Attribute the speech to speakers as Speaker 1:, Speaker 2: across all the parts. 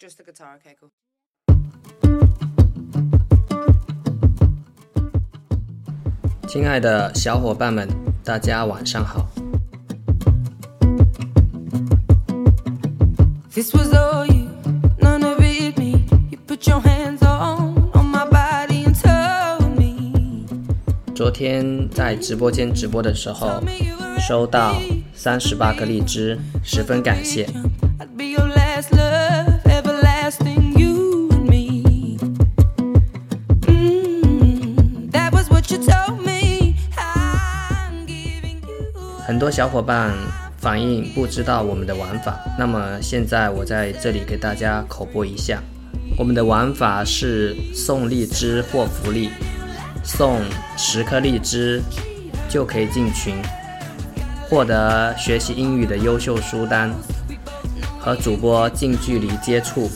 Speaker 1: Just the guitar, okay, cool.
Speaker 2: 亲爱的小伙伴们，大家晚上好。
Speaker 3: This was all you, none of it me. You put your hands on on my body and told me,
Speaker 2: 昨天在直播间直播的时候收到.三十八个荔枝，十分感谢。很多小伙伴反映不知道我们的玩法，那么现在我在这里给大家口播一下，我们的玩法是送荔枝或福利，送十颗荔枝就可以进群，获得学习英语的优秀书单，和主播近距离接触，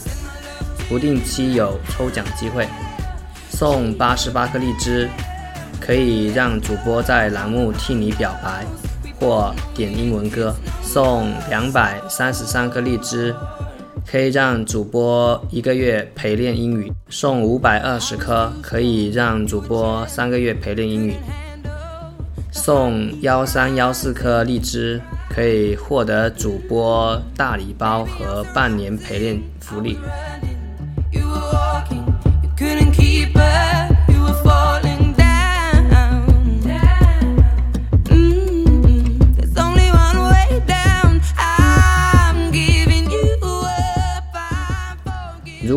Speaker 2: 不定期有抽奖机会，送八十八颗荔枝，可以让主播在栏目替你表白。或点英文歌，送两百三十三颗荔枝，可以让主播一个月陪练英语；送五百二十颗，可以让主播三个月陪练英语；送幺三幺四颗荔枝，可以获得主播大礼包和半年陪练福利。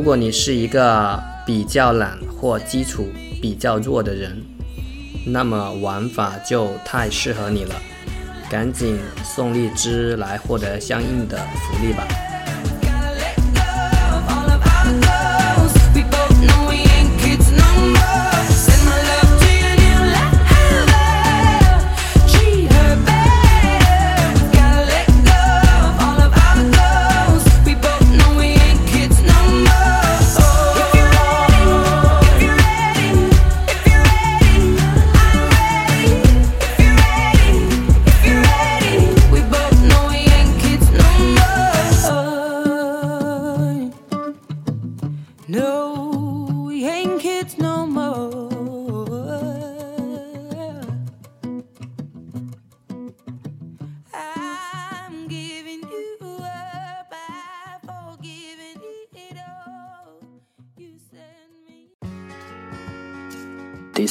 Speaker 2: 如果你是一个比较懒或基础比较弱的人，那么玩法就太适合你了，赶紧送荔枝来获得相应的福利吧。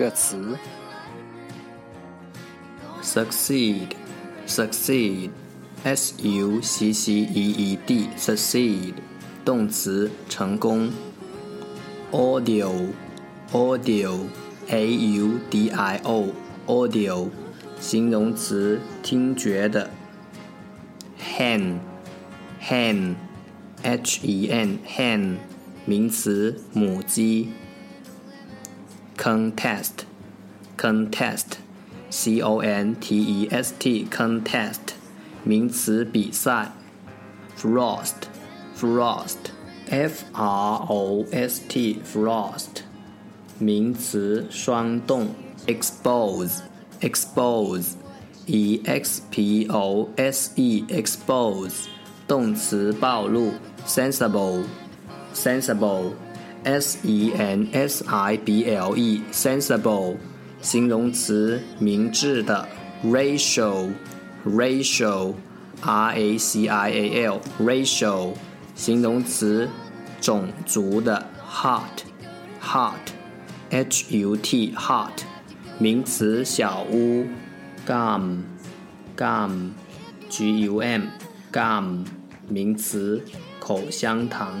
Speaker 4: 个词
Speaker 2: succeed，succeed，s u c c e e d，succeed，动词，成功。audio，audio，a u d i o，audio，形容词，听觉的。hen，hen，h e n，hen，名词，母鸡。contest contest c o n t e s t contest 名词比赛 frost frost f r o s t frost 名词霜冻 expose expose e x p o s e expose 动词暴露 sensible sensible S e n s i b l e sensible 形容词明智的 racial racial r a c i a l racial 形容词种族的 hut heart h u t hut，名词小屋；gum gum g u m gum，名词口香糖。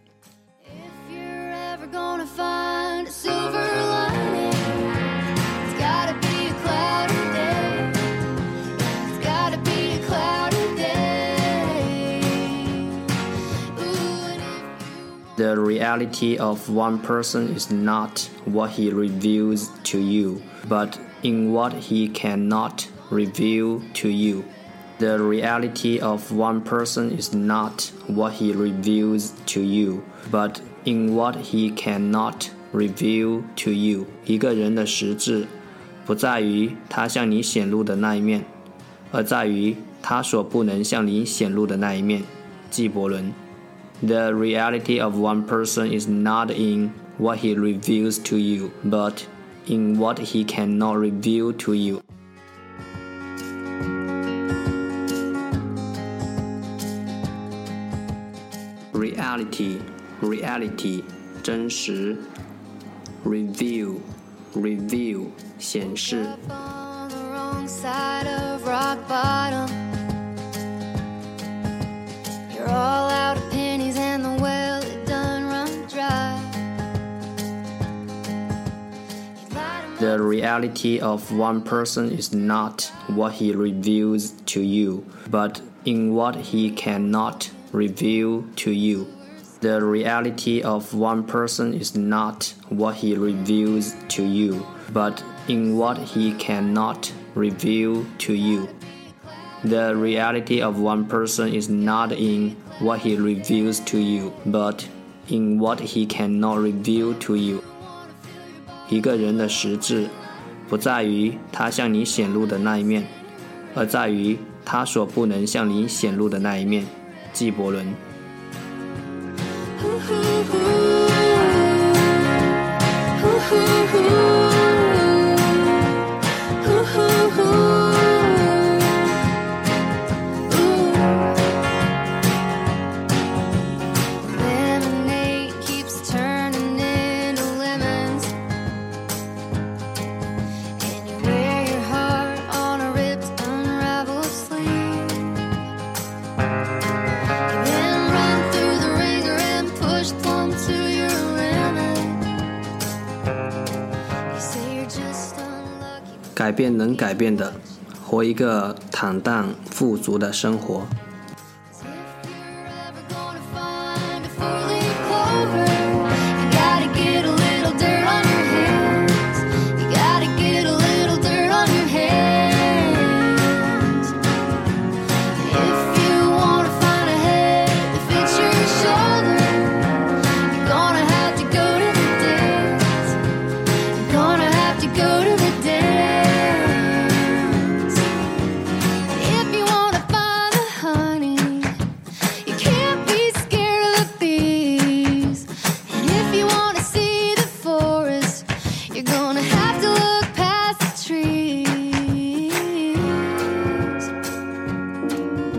Speaker 2: The reality of one person is not what he reveals to you, but in what he cannot reveal to you. The reality of one person is not what he reveals to you, but in what he cannot reveal to you. 一个人的实质不在于他向你显露的那一面，而在于他所不能向你显露的那一面。纪伯伦。 The reality of one person is not in what he reveals to you, but in what he cannot reveal to you. Reality, reality, 真实。Review, review, 显示。
Speaker 5: The
Speaker 2: reality of one person is not what he reveals to you, but in what he cannot reveal to you. The reality of one person is not what he reveals to you, but in what he cannot reveal to you. The reality of one person is not in what he reveals to you, but in what he cannot reveal to you. 一个人的实质不在于他向你显露的那一面，而在于他所不能向你显露的那一面。纪伯伦。
Speaker 5: 呼呼呼呼呼呼
Speaker 2: 改变能改变的，活一个坦荡富足的生活。